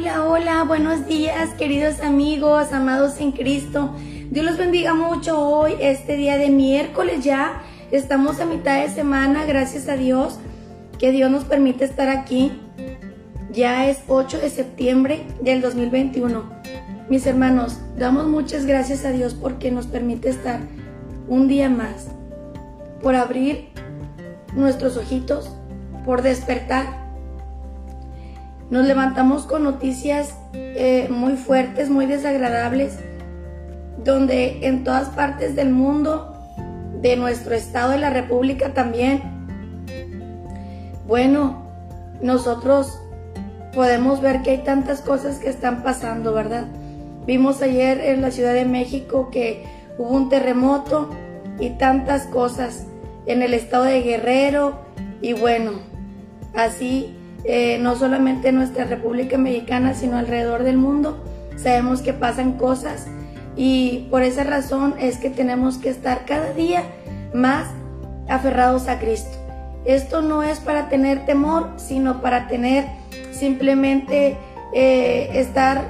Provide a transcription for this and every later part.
Hola, hola, buenos días queridos amigos, amados en Cristo. Dios los bendiga mucho hoy, este día de miércoles ya. Estamos a mitad de semana, gracias a Dios, que Dios nos permite estar aquí. Ya es 8 de septiembre del 2021. Mis hermanos, damos muchas gracias a Dios porque nos permite estar un día más, por abrir nuestros ojitos, por despertar nos levantamos con noticias eh, muy fuertes, muy desagradables, donde en todas partes del mundo, de nuestro estado de la República también, bueno, nosotros podemos ver que hay tantas cosas que están pasando, ¿verdad? Vimos ayer en la Ciudad de México que hubo un terremoto y tantas cosas en el estado de Guerrero y bueno, así eh, no solamente en nuestra República Mexicana, sino alrededor del mundo. Sabemos que pasan cosas y por esa razón es que tenemos que estar cada día más aferrados a Cristo. Esto no es para tener temor, sino para tener simplemente eh, estar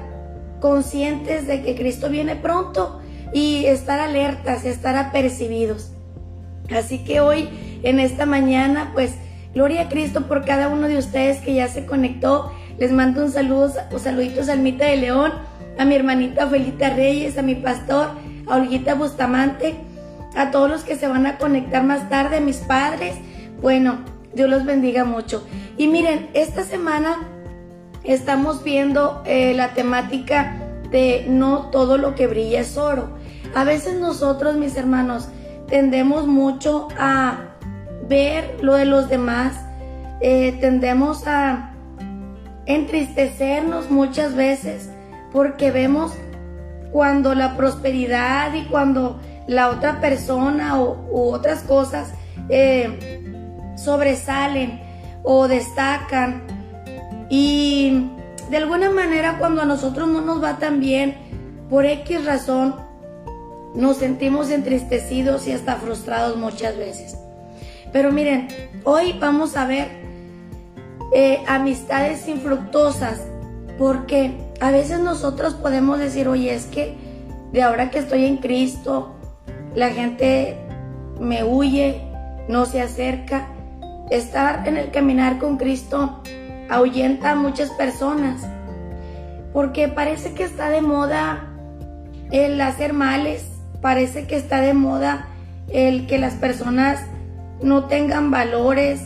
conscientes de que Cristo viene pronto y estar alertas, estar apercibidos. Así que hoy, en esta mañana, pues Gloria a Cristo por cada uno de ustedes que ya se conectó. Les mando un saludo, un saludito a Almita de León, a mi hermanita Felita Reyes, a mi pastor, a Olguita Bustamante, a todos los que se van a conectar más tarde, a mis padres. Bueno, Dios los bendiga mucho. Y miren, esta semana estamos viendo eh, la temática de no todo lo que brilla es oro. A veces nosotros, mis hermanos, tendemos mucho a ver lo de los demás, eh, tendemos a entristecernos muchas veces porque vemos cuando la prosperidad y cuando la otra persona o, u otras cosas eh, sobresalen o destacan y de alguna manera cuando a nosotros no nos va tan bien por X razón nos sentimos entristecidos y hasta frustrados muchas veces. Pero miren, hoy vamos a ver eh, amistades infructuosas, porque a veces nosotros podemos decir, oye, es que de ahora que estoy en Cristo, la gente me huye, no se acerca. Estar en el caminar con Cristo ahuyenta a muchas personas, porque parece que está de moda el hacer males, parece que está de moda el que las personas no tengan valores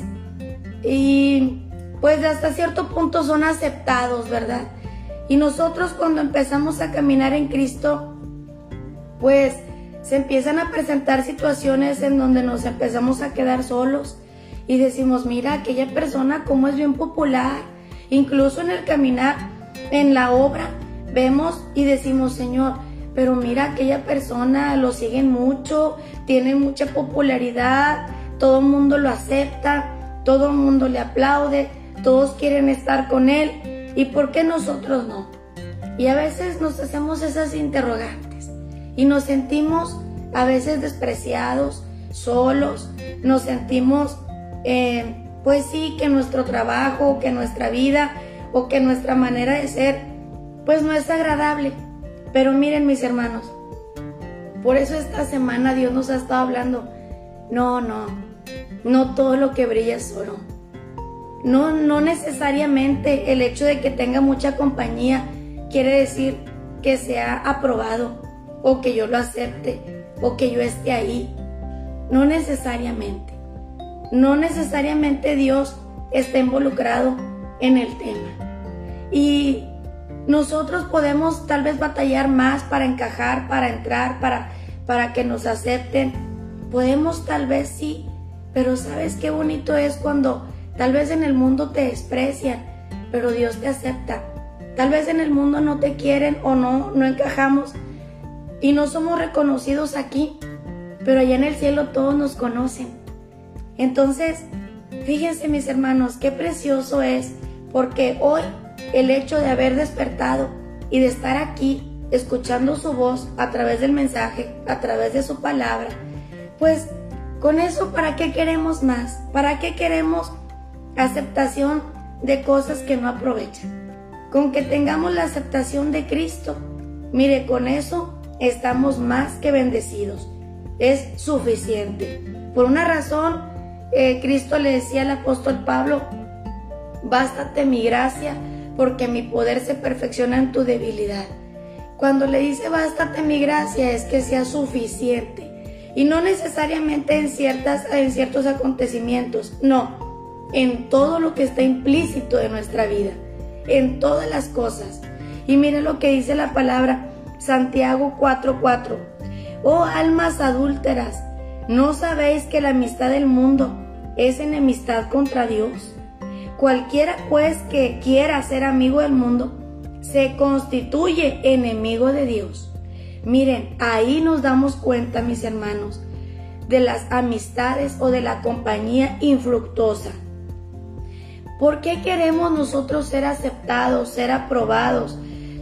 y pues hasta cierto punto son aceptados, ¿verdad? Y nosotros cuando empezamos a caminar en Cristo, pues se empiezan a presentar situaciones en donde nos empezamos a quedar solos y decimos, mira, aquella persona como es bien popular, incluso en el caminar, en la obra, vemos y decimos, Señor, pero mira, aquella persona lo siguen mucho, tiene mucha popularidad, todo el mundo lo acepta, todo el mundo le aplaude, todos quieren estar con él y ¿por qué nosotros no? Y a veces nos hacemos esas interrogantes y nos sentimos a veces despreciados, solos, nos sentimos, eh, pues sí, que nuestro trabajo, que nuestra vida o que nuestra manera de ser, pues no es agradable. Pero miren mis hermanos, por eso esta semana Dios nos ha estado hablando no, no, no todo lo que brilla es oro. No, no necesariamente el hecho de que tenga mucha compañía quiere decir que sea aprobado o que yo lo acepte o que yo esté ahí. No necesariamente. No necesariamente Dios está involucrado en el tema. Y nosotros podemos tal vez batallar más para encajar, para entrar, para, para que nos acepten Podemos tal vez sí, pero sabes qué bonito es cuando tal vez en el mundo te desprecian, pero Dios te acepta. Tal vez en el mundo no te quieren o no, no encajamos y no somos reconocidos aquí, pero allá en el cielo todos nos conocen. Entonces, fíjense mis hermanos, qué precioso es, porque hoy el hecho de haber despertado y de estar aquí escuchando su voz a través del mensaje, a través de su palabra, pues con eso, ¿para qué queremos más? ¿Para qué queremos aceptación de cosas que no aprovechan? con que tengamos la aceptación de Cristo, mire, con eso estamos más que bendecidos. Es suficiente. Por una razón, eh, Cristo le decía al apóstol Pablo, bástate mi gracia, porque mi poder se perfecciona en tu debilidad. Cuando le dice bástate mi gracia es que sea suficiente y no necesariamente en, ciertas, en ciertos acontecimientos, no, en todo lo que está implícito de nuestra vida, en todas las cosas. Y mire lo que dice la palabra Santiago 4:4. Oh almas adúlteras, ¿no sabéis que la amistad del mundo es enemistad contra Dios? Cualquiera pues que quiera ser amigo del mundo, se constituye enemigo de Dios. Miren, ahí nos damos cuenta, mis hermanos, de las amistades o de la compañía infructuosa. ¿Por qué queremos nosotros ser aceptados, ser aprobados,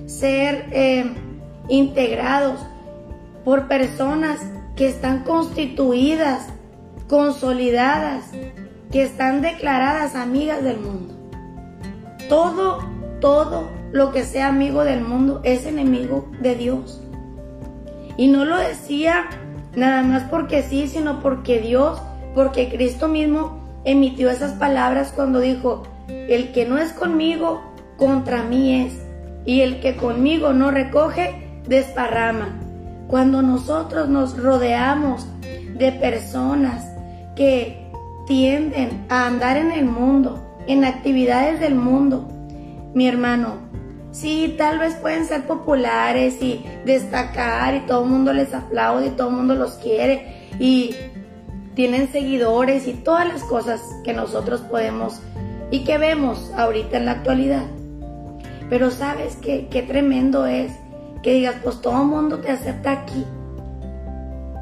ser eh, integrados por personas que están constituidas, consolidadas, que están declaradas amigas del mundo? Todo, todo lo que sea amigo del mundo es enemigo de Dios. Y no lo decía nada más porque sí, sino porque Dios, porque Cristo mismo emitió esas palabras cuando dijo, el que no es conmigo, contra mí es. Y el que conmigo no recoge, desparrama. Cuando nosotros nos rodeamos de personas que tienden a andar en el mundo, en actividades del mundo, mi hermano, Sí, tal vez pueden ser populares y destacar y todo el mundo les aplaude y todo el mundo los quiere y tienen seguidores y todas las cosas que nosotros podemos y que vemos ahorita en la actualidad. Pero sabes qué, qué tremendo es que digas, pues todo el mundo te acepta aquí,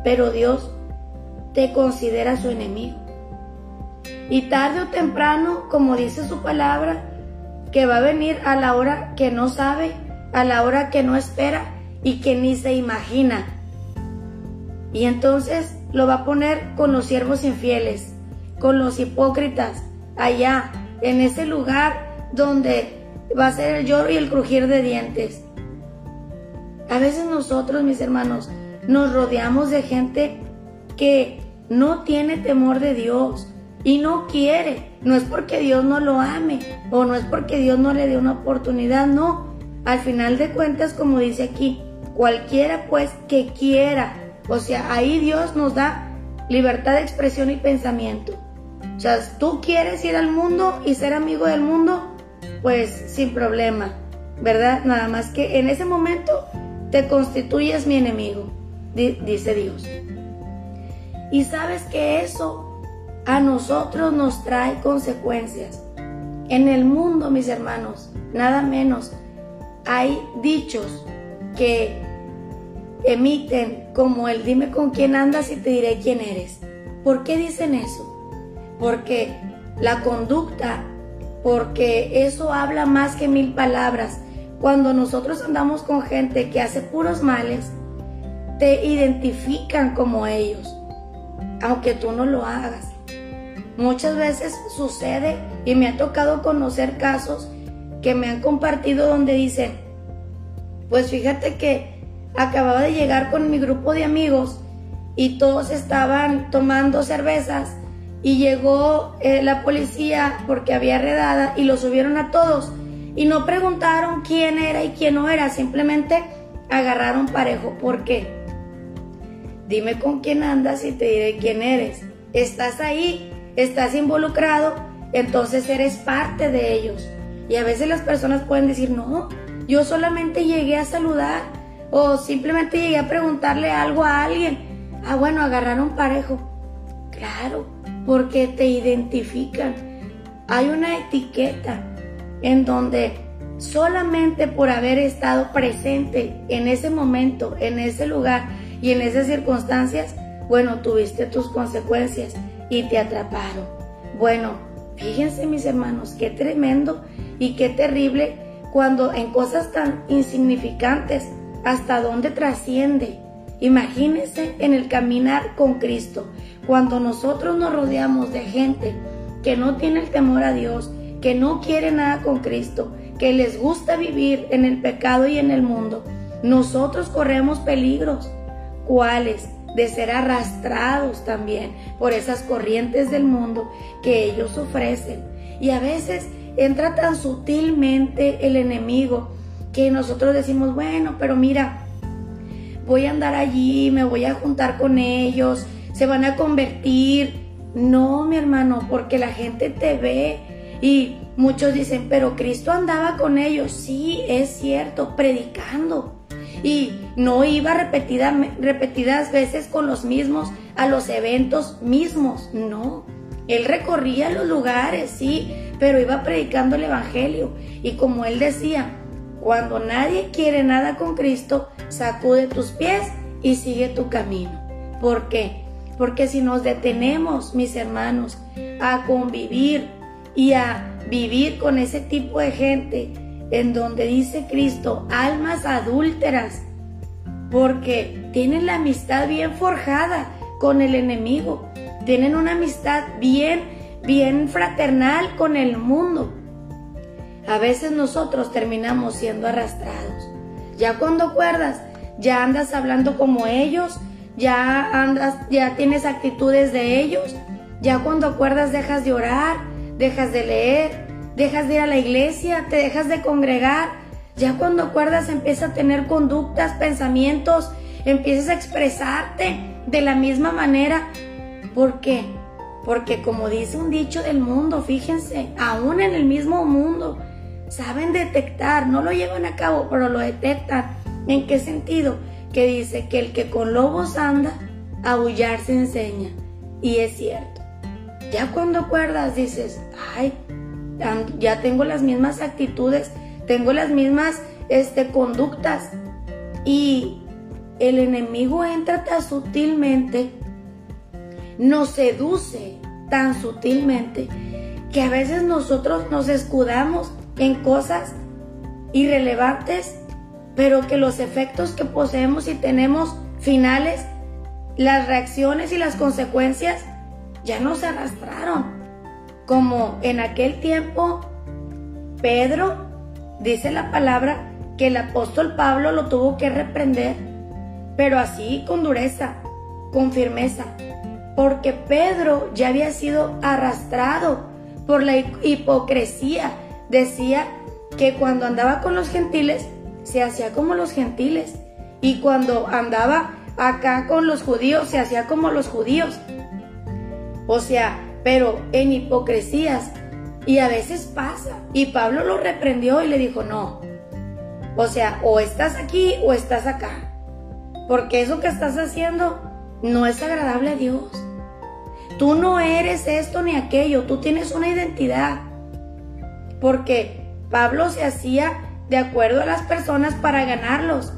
pero Dios te considera su enemigo. Y tarde o temprano, como dice su palabra, que va a venir a la hora que no sabe, a la hora que no espera y que ni se imagina. Y entonces lo va a poner con los siervos infieles, con los hipócritas, allá, en ese lugar donde va a ser el lloro y el crujir de dientes. A veces nosotros, mis hermanos, nos rodeamos de gente que no tiene temor de Dios, y no quiere. No es porque Dios no lo ame o no es porque Dios no le dé una oportunidad, no. Al final de cuentas, como dice aquí, cualquiera pues que quiera, o sea, ahí Dios nos da libertad de expresión y pensamiento. O sea, tú quieres ir al mundo y ser amigo del mundo, pues sin problema, ¿verdad? Nada más que en ese momento te constituyes mi enemigo, dice Dios. Y sabes que eso a nosotros nos trae consecuencias. En el mundo, mis hermanos, nada menos, hay dichos que emiten como el dime con quién andas y te diré quién eres. ¿Por qué dicen eso? Porque la conducta, porque eso habla más que mil palabras. Cuando nosotros andamos con gente que hace puros males, te identifican como ellos, aunque tú no lo hagas. Muchas veces sucede y me ha tocado conocer casos que me han compartido donde dicen, pues fíjate que acababa de llegar con mi grupo de amigos y todos estaban tomando cervezas y llegó eh, la policía porque había redada y lo subieron a todos y no preguntaron quién era y quién no era, simplemente agarraron parejo. ¿Por qué? Dime con quién andas y te diré quién eres. Estás ahí estás involucrado, entonces eres parte de ellos. Y a veces las personas pueden decir, no, yo solamente llegué a saludar o simplemente llegué a preguntarle algo a alguien. Ah, bueno, agarraron parejo. Claro, porque te identifican. Hay una etiqueta en donde solamente por haber estado presente en ese momento, en ese lugar y en esas circunstancias, bueno, tuviste tus consecuencias y te atraparon. Bueno, fíjense mis hermanos, qué tremendo y qué terrible cuando en cosas tan insignificantes, hasta dónde trasciende. Imagínense en el caminar con Cristo, cuando nosotros nos rodeamos de gente que no tiene el temor a Dios, que no quiere nada con Cristo, que les gusta vivir en el pecado y en el mundo, nosotros corremos peligros. ¿Cuáles? De ser arrastrados también por esas corrientes del mundo que ellos ofrecen. Y a veces entra tan sutilmente el enemigo que nosotros decimos, bueno, pero mira, voy a andar allí, me voy a juntar con ellos, se van a convertir. No, mi hermano, porque la gente te ve y muchos dicen, pero Cristo andaba con ellos. Sí, es cierto, predicando. Y no iba repetidas veces con los mismos a los eventos mismos, no. Él recorría los lugares, sí, pero iba predicando el Evangelio. Y como él decía, cuando nadie quiere nada con Cristo, sacude tus pies y sigue tu camino. ¿Por qué? Porque si nos detenemos, mis hermanos, a convivir y a vivir con ese tipo de gente en donde dice Cristo, almas adúlteras, porque tienen la amistad bien forjada con el enemigo, tienen una amistad bien, bien fraternal con el mundo. A veces nosotros terminamos siendo arrastrados. Ya cuando acuerdas, ya andas hablando como ellos, ya andas, ya tienes actitudes de ellos, ya cuando acuerdas dejas de orar, dejas de leer, dejas de ir a la iglesia, te dejas de congregar, ya cuando acuerdas empiezas a tener conductas, pensamientos, empiezas a expresarte de la misma manera. ¿Por qué? Porque como dice un dicho del mundo, fíjense, aún en el mismo mundo, saben detectar, no lo llevan a cabo, pero lo detectan. ¿En qué sentido? Que dice que el que con lobos anda, aullar se enseña. Y es cierto. Ya cuando acuerdas dices, ay, ya tengo las mismas actitudes, tengo las mismas este, conductas. Y el enemigo entra tan sutilmente, nos seduce tan sutilmente, que a veces nosotros nos escudamos en cosas irrelevantes, pero que los efectos que poseemos y tenemos finales, las reacciones y las consecuencias ya nos arrastraron como en aquel tiempo Pedro, dice la palabra, que el apóstol Pablo lo tuvo que reprender, pero así con dureza, con firmeza, porque Pedro ya había sido arrastrado por la hipocresía. Decía que cuando andaba con los gentiles, se hacía como los gentiles, y cuando andaba acá con los judíos, se hacía como los judíos. O sea, pero en hipocresías. Y a veces pasa. Y Pablo lo reprendió y le dijo, no. O sea, o estás aquí o estás acá. Porque eso que estás haciendo no es agradable a Dios. Tú no eres esto ni aquello, tú tienes una identidad. Porque Pablo se hacía de acuerdo a las personas para ganarlos.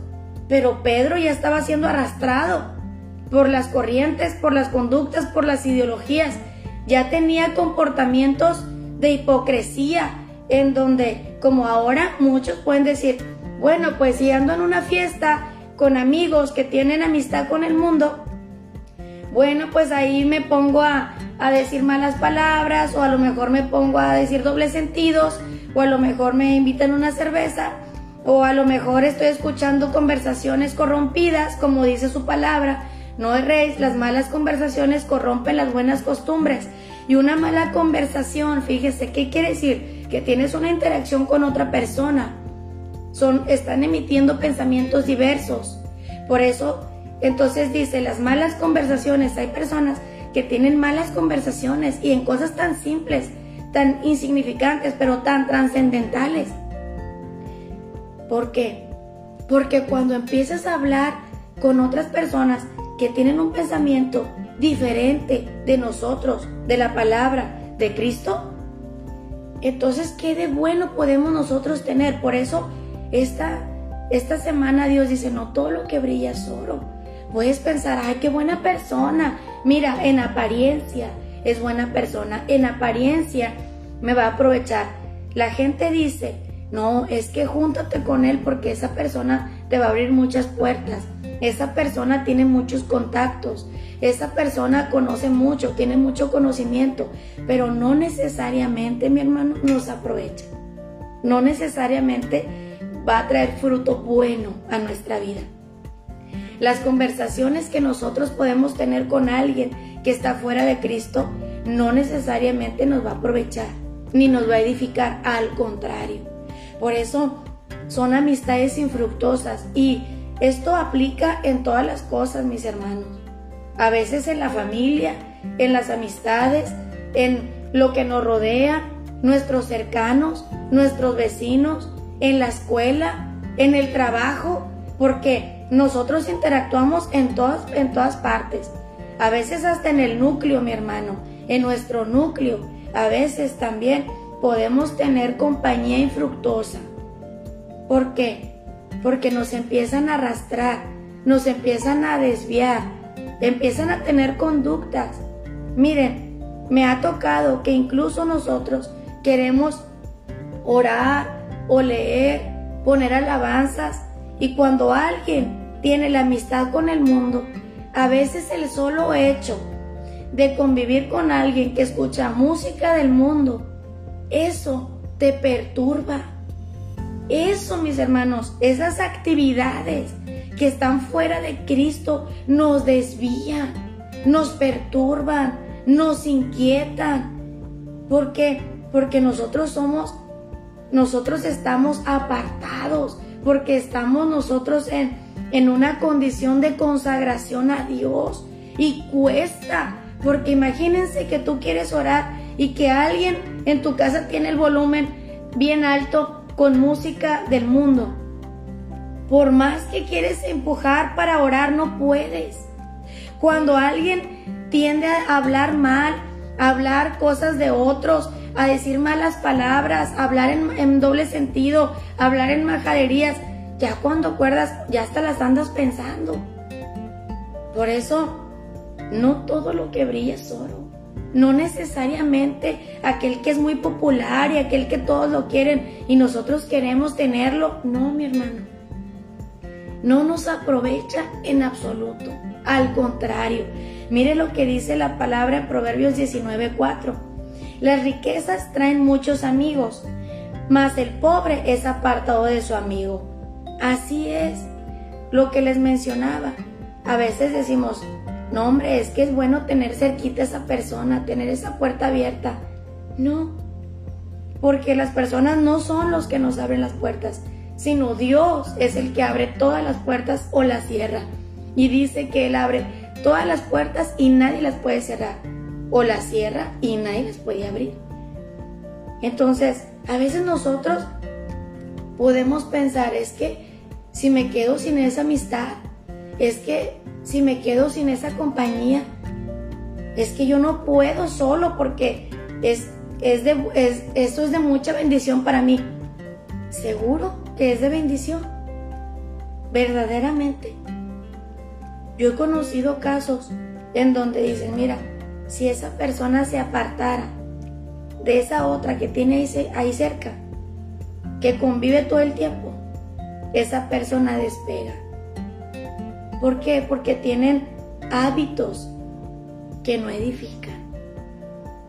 Pero Pedro ya estaba siendo arrastrado por las corrientes, por las conductas, por las ideologías ya tenía comportamientos de hipocresía en donde, como ahora muchos pueden decir, bueno, pues si ando en una fiesta con amigos que tienen amistad con el mundo, bueno, pues ahí me pongo a, a decir malas palabras o a lo mejor me pongo a decir dobles sentidos o a lo mejor me invitan una cerveza o a lo mejor estoy escuchando conversaciones corrompidas, como dice su palabra, no erréis, las malas conversaciones corrompen las buenas costumbres. Y una mala conversación, fíjese, ¿qué quiere decir? Que tienes una interacción con otra persona. Son, están emitiendo pensamientos diversos. Por eso, entonces dice, las malas conversaciones, hay personas que tienen malas conversaciones y en cosas tan simples, tan insignificantes, pero tan trascendentales. ¿Por qué? Porque cuando empiezas a hablar con otras personas que tienen un pensamiento diferente de nosotros, de la palabra de Cristo, entonces, ¿qué de bueno podemos nosotros tener? Por eso, esta, esta semana Dios dice, no todo lo que brilla es oro. Puedes pensar, ay, qué buena persona. Mira, en apariencia es buena persona. En apariencia me va a aprovechar. La gente dice, no, es que júntate con él porque esa persona te va a abrir muchas puertas. Esa persona tiene muchos contactos, esa persona conoce mucho, tiene mucho conocimiento, pero no necesariamente, mi hermano, nos aprovecha. no necesariamente va a traer fruto bueno a nuestra vida. Las conversaciones que nosotros podemos tener con alguien que está fuera de Cristo no necesariamente nos va a aprovechar ni nos va a edificar, al contrario. Por eso son amistades infructuosas y esto aplica en todas las cosas, mis hermanos. A veces en la familia, en las amistades, en lo que nos rodea, nuestros cercanos, nuestros vecinos, en la escuela, en el trabajo, porque nosotros interactuamos en todas, en todas partes. A veces hasta en el núcleo, mi hermano, en nuestro núcleo. A veces también podemos tener compañía infructuosa. ¿Por qué? Porque nos empiezan a arrastrar, nos empiezan a desviar, empiezan a tener conductas. Miren, me ha tocado que incluso nosotros queremos orar o leer, poner alabanzas y cuando alguien tiene la amistad con el mundo, a veces el solo hecho de convivir con alguien que escucha música del mundo, eso te perturba. Eso, mis hermanos, esas actividades que están fuera de Cristo nos desvían, nos perturban, nos inquietan. ¿Por qué? Porque nosotros somos, nosotros estamos apartados, porque estamos nosotros en, en una condición de consagración a Dios. Y cuesta, porque imagínense que tú quieres orar y que alguien en tu casa tiene el volumen bien alto con música del mundo. Por más que quieres empujar para orar, no puedes. Cuando alguien tiende a hablar mal, a hablar cosas de otros, a decir malas palabras, a hablar en, doble sentido, a hablar en majaderías, ya cuando acuerdas, ya hasta las andas pensando. Por eso no todo lo que brilla es oro. No necesariamente aquel que es muy popular y aquel que todos lo quieren y nosotros queremos tenerlo. No, mi hermano. No nos aprovecha en absoluto. Al contrario, mire lo que dice la palabra en Proverbios 19:4. Las riquezas traen muchos amigos, mas el pobre es apartado de su amigo. Así es lo que les mencionaba. A veces decimos, no, hombre, es que es bueno tener cerquita a esa persona, tener esa puerta abierta. No, porque las personas no son los que nos abren las puertas, sino Dios es el que abre todas las puertas o las cierra. Y dice que Él abre todas las puertas y nadie las puede cerrar. O las cierra y nadie las puede abrir. Entonces, a veces nosotros podemos pensar, es que si me quedo sin esa amistad, es que si me quedo sin esa compañía? Es que yo no puedo solo porque es, es de, esto es de mucha bendición para mí. ¿Seguro que es de bendición? Verdaderamente. Yo he conocido casos en donde dicen, mira, si esa persona se apartara de esa otra que tiene ahí, ahí cerca, que convive todo el tiempo, esa persona despega ¿Por qué? Porque tienen hábitos que no edifican.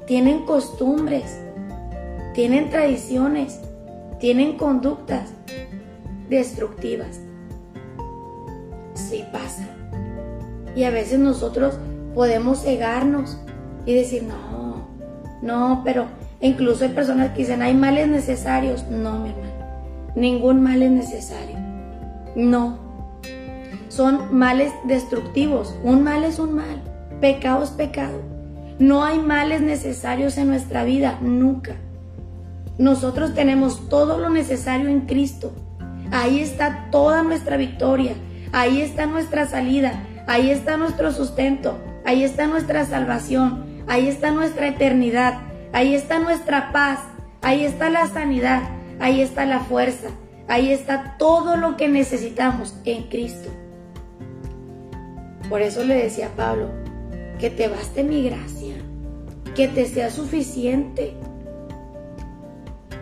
Tienen costumbres, tienen tradiciones, tienen conductas destructivas. Sí pasa. Y a veces nosotros podemos cegarnos y decir, no, no, pero incluso hay personas que dicen, hay males necesarios. No, mi hermano, ningún mal es necesario. No, son males destructivos. Un mal es un mal, pecado es pecado. No hay males necesarios en nuestra vida, nunca. Nosotros tenemos todo lo necesario en Cristo. Ahí está toda nuestra victoria, ahí está nuestra salida, ahí está nuestro sustento, ahí está nuestra salvación, ahí está nuestra eternidad, ahí está nuestra paz, ahí está la sanidad, ahí está la fuerza, ahí está todo lo que necesitamos en Cristo. Por eso le decía a Pablo, que te baste mi gracia, que te sea suficiente.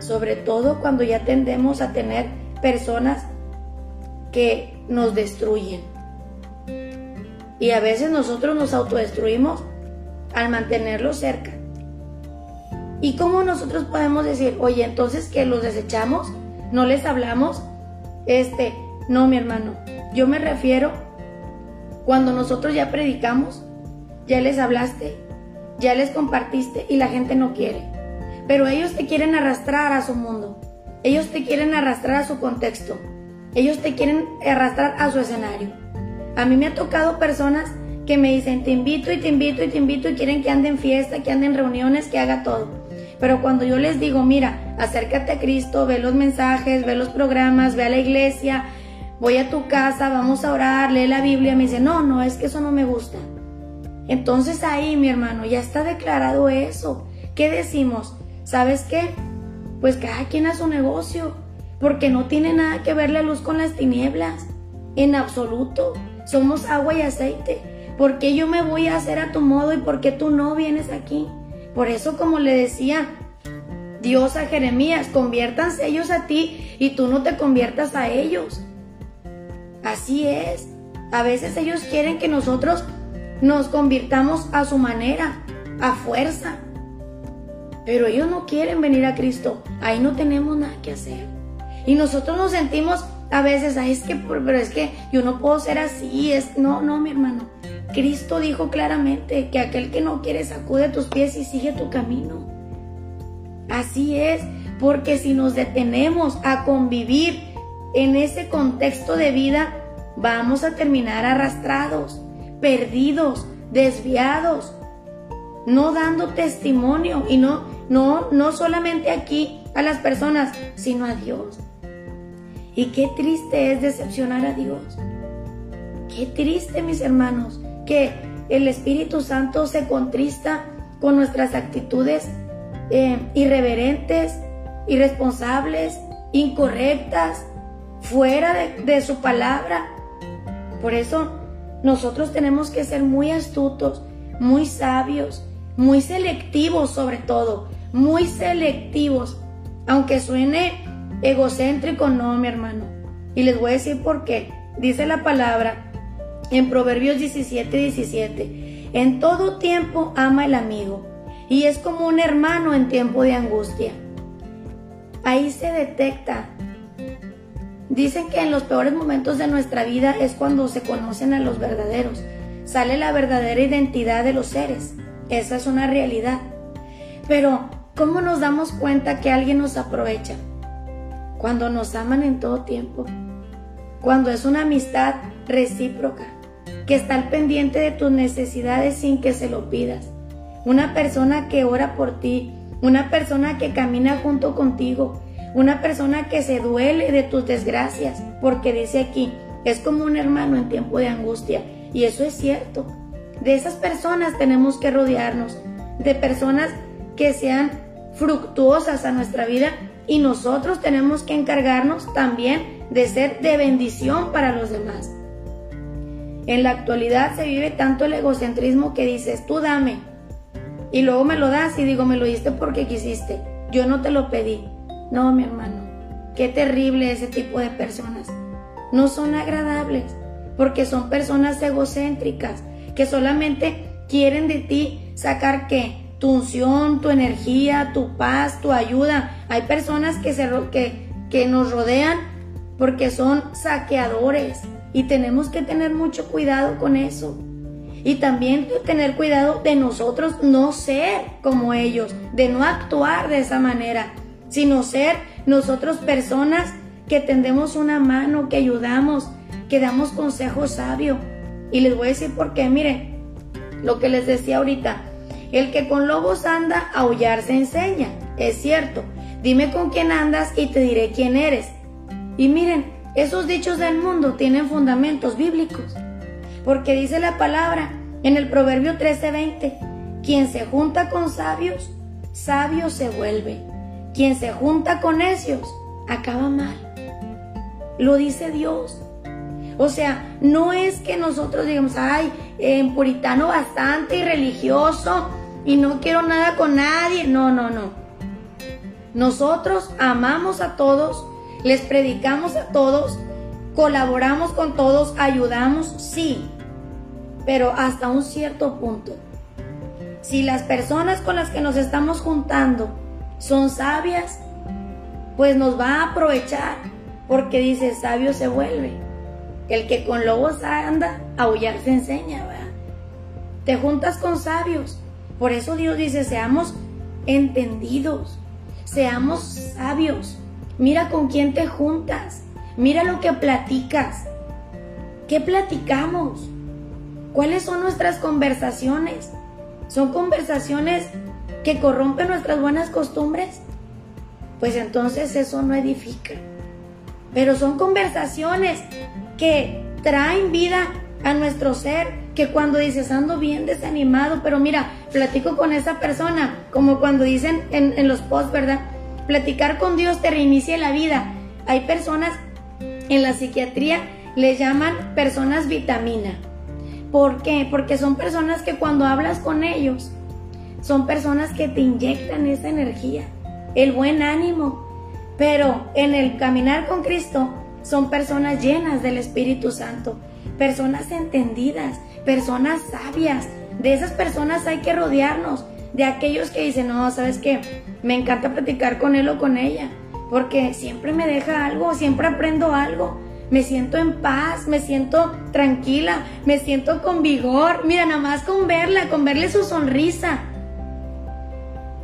Sobre todo cuando ya tendemos a tener personas que nos destruyen. Y a veces nosotros nos autodestruimos al mantenerlos cerca. ¿Y cómo nosotros podemos decir, oye, entonces que los desechamos? ¿No les hablamos? Este, no, mi hermano, yo me refiero cuando nosotros ya predicamos, ya les hablaste, ya les compartiste y la gente no quiere. Pero ellos te quieren arrastrar a su mundo. Ellos te quieren arrastrar a su contexto. Ellos te quieren arrastrar a su escenario. A mí me ha tocado personas que me dicen, te invito y te invito y te invito y quieren que ande en fiesta, que ande en reuniones, que haga todo. Pero cuando yo les digo, mira, acércate a Cristo, ve los mensajes, ve los programas, ve a la iglesia, voy a tu casa, vamos a orar, lee la Biblia, me dice, no, no, es que eso no me gusta. Entonces ahí, mi hermano, ya está declarado eso. ¿Qué decimos? ¿Sabes qué? Pues cada quien a su negocio, porque no tiene nada que ver la luz con las tinieblas, en absoluto. Somos agua y aceite. ¿Por qué yo me voy a hacer a tu modo y por qué tú no vienes aquí? Por eso, como le decía Dios a Jeremías, conviértanse ellos a ti y tú no te conviertas a ellos. Así es. A veces ellos quieren que nosotros nos convirtamos a su manera, a fuerza. Pero ellos no quieren venir a Cristo. Ahí no tenemos nada que hacer. Y nosotros nos sentimos a veces, Ay, es que, pero es que yo no puedo ser así. Es, no, no, mi hermano. Cristo dijo claramente que aquel que no quiere sacude tus pies y sigue tu camino. Así es, porque si nos detenemos a convivir en ese contexto de vida, vamos a terminar arrastrados, perdidos, desviados, no dando testimonio y no no no solamente aquí a las personas, sino a Dios. Y qué triste es decepcionar a Dios. Qué triste, mis hermanos, que el Espíritu Santo se contrista con nuestras actitudes eh, irreverentes, irresponsables, incorrectas, fuera de su palabra. Por eso nosotros tenemos que ser muy astutos, muy sabios, muy selectivos sobre todo, muy selectivos, aunque suene egocéntrico, no, mi hermano. Y les voy a decir por qué. Dice la palabra en Proverbios 17, 17, en todo tiempo ama el amigo y es como un hermano en tiempo de angustia. Ahí se detecta Dicen que en los peores momentos de nuestra vida es cuando se conocen a los verdaderos. Sale la verdadera identidad de los seres. Esa es una realidad. Pero, ¿cómo nos damos cuenta que alguien nos aprovecha? Cuando nos aman en todo tiempo. Cuando es una amistad recíproca. Que está al pendiente de tus necesidades sin que se lo pidas. Una persona que ora por ti. Una persona que camina junto contigo una persona que se duele de tus desgracias, porque dice aquí, es como un hermano en tiempo de angustia. Y eso es cierto. De esas personas tenemos que rodearnos, de personas que sean fructuosas a nuestra vida y nosotros tenemos que encargarnos también de ser de bendición para los demás. En la actualidad se vive tanto el egocentrismo que dices, tú dame, y luego me lo das y digo, me lo diste porque quisiste, yo no te lo pedí. No, mi hermano, qué terrible ese tipo de personas. No son agradables porque son personas egocéntricas que solamente quieren de ti sacar qué? Tu unción, tu energía, tu paz, tu ayuda. Hay personas que, se, que, que nos rodean porque son saqueadores y tenemos que tener mucho cuidado con eso. Y también tener cuidado de nosotros no ser como ellos, de no actuar de esa manera sino ser nosotros personas que tendemos una mano, que ayudamos, que damos consejo sabio. Y les voy a decir por qué, miren, lo que les decía ahorita, el que con lobos anda, aullar se enseña, es cierto. Dime con quién andas y te diré quién eres. Y miren, esos dichos del mundo tienen fundamentos bíblicos, porque dice la palabra en el Proverbio 13:20, quien se junta con sabios, sabio se vuelve. Quien se junta con necios acaba mal. Lo dice Dios. O sea, no es que nosotros digamos, ay, en puritano bastante y religioso y no quiero nada con nadie. No, no, no. Nosotros amamos a todos, les predicamos a todos, colaboramos con todos, ayudamos, sí, pero hasta un cierto punto. si las personas con las que nos estamos juntando son sabias, pues nos va a aprovechar, porque dice, sabio se vuelve. El que con lobos anda, aullar se enseña, ¿verdad? Te juntas con sabios. Por eso Dios dice, seamos entendidos, seamos sabios. Mira con quién te juntas, mira lo que platicas. ¿Qué platicamos? ¿Cuáles son nuestras conversaciones? ¿Son conversaciones que corrompen nuestras buenas costumbres? Pues entonces eso no edifica. Pero son conversaciones que traen vida a nuestro ser, que cuando dices ando bien desanimado, pero mira, platico con esa persona, como cuando dicen en, en los posts, ¿verdad? Platicar con Dios te reinicia la vida. Hay personas en la psiquiatría les llaman personas vitamina. ¿Por qué? Porque son personas que cuando hablas con ellos, son personas que te inyectan esa energía, el buen ánimo. Pero en el caminar con Cristo son personas llenas del Espíritu Santo, personas entendidas, personas sabias. De esas personas hay que rodearnos, de aquellos que dicen, no, sabes qué, me encanta platicar con él o con ella, porque siempre me deja algo, siempre aprendo algo me siento en paz, me siento tranquila, me siento con vigor. Mira, nada más con verla, con verle su sonrisa.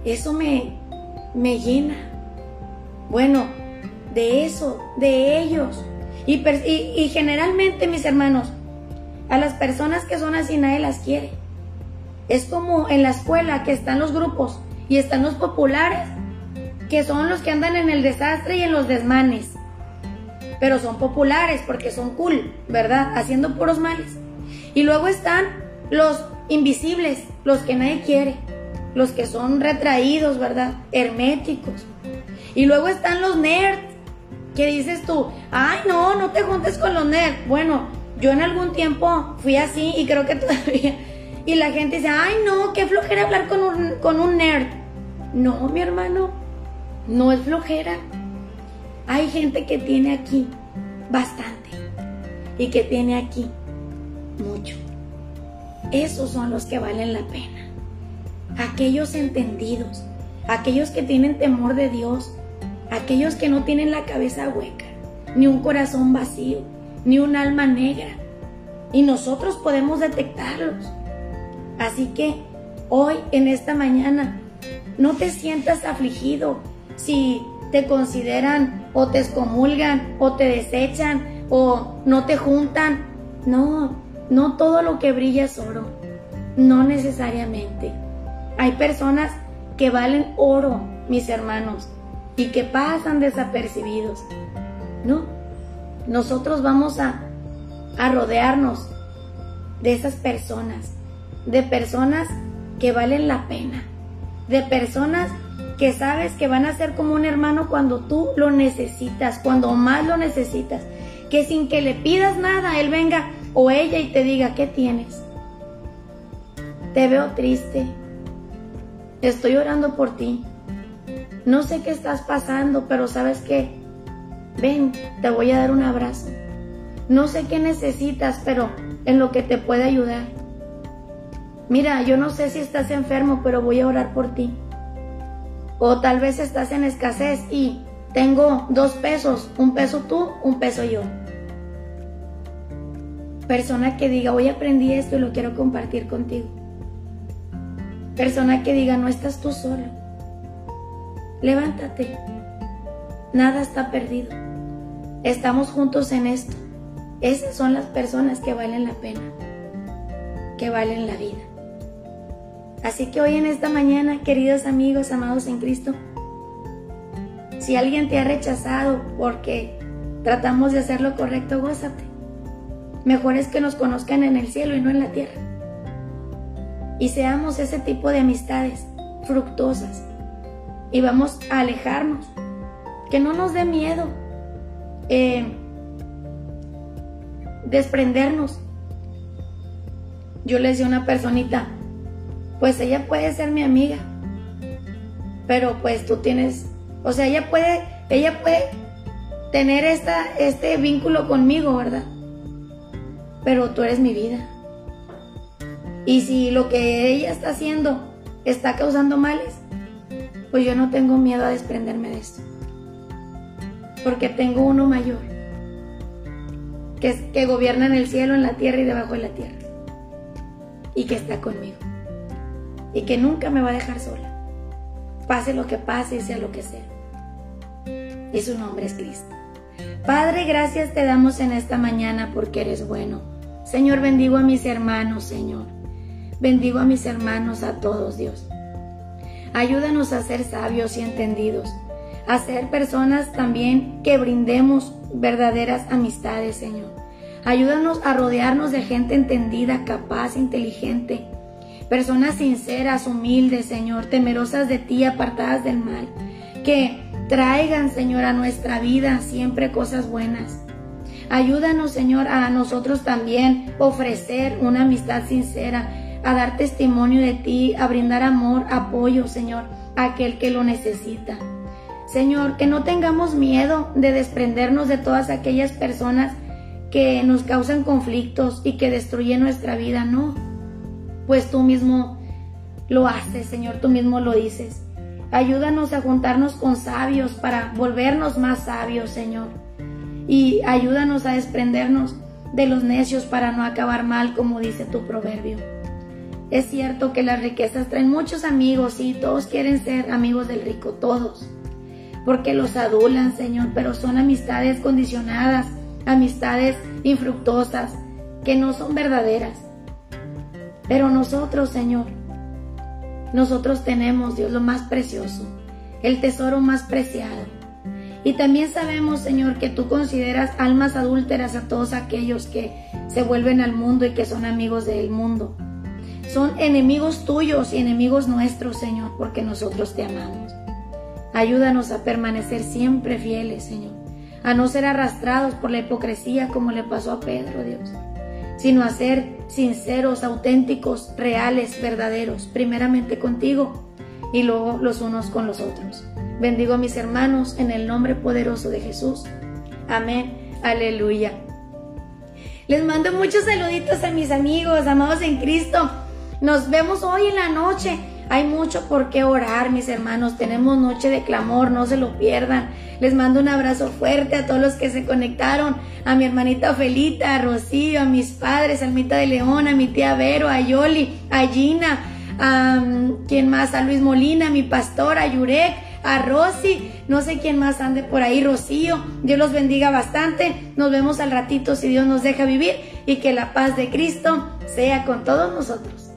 Eso me, me llena. Bueno, de eso, de ellos. Y, y, generalmente, mis hermanos, a las personas que son así nadie las quiere. Es como en la escuela que están los grupos y están los populares, que son los que andan en el desastre y en los desmanes pero son populares porque son cool, ¿verdad? Haciendo puros males. Y luego están los invisibles, los que nadie quiere, los que son retraídos, ¿verdad? Herméticos. Y luego están los nerds, que dices tú, ay no, no te juntes con los nerds. Bueno, yo en algún tiempo fui así y creo que todavía. Y la gente dice, ay no, qué flojera hablar con un, con un nerd. No, mi hermano, no es flojera. Hay gente que tiene aquí bastante y que tiene aquí mucho. Esos son los que valen la pena. Aquellos entendidos, aquellos que tienen temor de Dios, aquellos que no tienen la cabeza hueca, ni un corazón vacío, ni un alma negra. Y nosotros podemos detectarlos. Así que hoy, en esta mañana, no te sientas afligido si te consideran o te excomulgan o te desechan o no te juntan. No, no todo lo que brilla es oro. No necesariamente. Hay personas que valen oro, mis hermanos, y que pasan desapercibidos. No, nosotros vamos a, a rodearnos de esas personas, de personas que valen la pena, de personas que sabes que van a ser como un hermano cuando tú lo necesitas, cuando más lo necesitas, que sin que le pidas nada, él venga o ella y te diga, ¿qué tienes? Te veo triste, estoy orando por ti, no sé qué estás pasando, pero sabes que, ven, te voy a dar un abrazo. No sé qué necesitas, pero en lo que te puede ayudar. Mira, yo no sé si estás enfermo, pero voy a orar por ti. O tal vez estás en escasez y tengo dos pesos, un peso tú, un peso yo. Persona que diga, hoy aprendí esto y lo quiero compartir contigo. Persona que diga, no estás tú solo. Levántate. Nada está perdido. Estamos juntos en esto. Esas son las personas que valen la pena, que valen la vida. Así que hoy en esta mañana, queridos amigos, amados en Cristo, si alguien te ha rechazado porque tratamos de hacer lo correcto, gózate. Mejor es que nos conozcan en el cielo y no en la tierra. Y seamos ese tipo de amistades fructuosas. Y vamos a alejarnos. Que no nos dé miedo eh, desprendernos. Yo le decía a una personita, pues ella puede ser mi amiga. Pero pues tú tienes, o sea, ella puede, ella puede tener esta, este vínculo conmigo, ¿verdad? Pero tú eres mi vida. Y si lo que ella está haciendo está causando males, pues yo no tengo miedo a desprenderme de esto. Porque tengo uno mayor, que, que gobierna en el cielo, en la tierra y debajo de la tierra. Y que está conmigo. Y que nunca me va a dejar sola. Pase lo que pase y sea lo que sea. Y su nombre es Cristo. Padre, gracias te damos en esta mañana porque eres bueno. Señor, bendigo a mis hermanos, Señor. Bendigo a mis hermanos, a todos, Dios. Ayúdanos a ser sabios y entendidos, a ser personas también que brindemos verdaderas amistades, Señor. Ayúdanos a rodearnos de gente entendida, capaz, inteligente, personas sinceras, humildes, Señor, temerosas de ti, apartadas del mal, que traigan, Señor, a nuestra vida siempre cosas buenas. Ayúdanos, Señor, a nosotros también ofrecer una amistad sincera, a dar testimonio de ti, a brindar amor, apoyo, Señor, a aquel que lo necesita. Señor, que no tengamos miedo de desprendernos de todas aquellas personas que nos causan conflictos y que destruyen nuestra vida, no. Pues tú mismo lo haces, Señor, tú mismo lo dices. Ayúdanos a juntarnos con sabios para volvernos más sabios, Señor. Y ayúdanos a desprendernos de los necios para no acabar mal, como dice tu proverbio. Es cierto que las riquezas traen muchos amigos y todos quieren ser amigos del rico, todos. Porque los adulan, Señor, pero son amistades condicionadas, amistades infructuosas, que no son verdaderas. Pero nosotros, Señor, nosotros tenemos, Dios, lo más precioso, el tesoro más preciado. Y también sabemos, Señor, que tú consideras almas adúlteras a todos aquellos que se vuelven al mundo y que son amigos del mundo. Son enemigos tuyos y enemigos nuestros, Señor, porque nosotros te amamos. Ayúdanos a permanecer siempre fieles, Señor, a no ser arrastrados por la hipocresía como le pasó a Pedro, Dios sino a ser sinceros, auténticos, reales, verdaderos, primeramente contigo y luego los unos con los otros. Bendigo a mis hermanos en el nombre poderoso de Jesús. Amén. Aleluya. Les mando muchos saluditos a mis amigos, amados en Cristo. Nos vemos hoy en la noche hay mucho por qué orar, mis hermanos. Tenemos noche de clamor, no se lo pierdan. Les mando un abrazo fuerte a todos los que se conectaron, a mi hermanita Felita, a Rocío, a mis padres, a Almita de León, a mi tía Vero, a Yoli, a Gina, a quién más, a Luis Molina, a mi pastor, a Yurek, a Rosy, no sé quién más ande por ahí, Rocío. Dios los bendiga bastante. Nos vemos al ratito si Dios nos deja vivir y que la paz de Cristo sea con todos nosotros.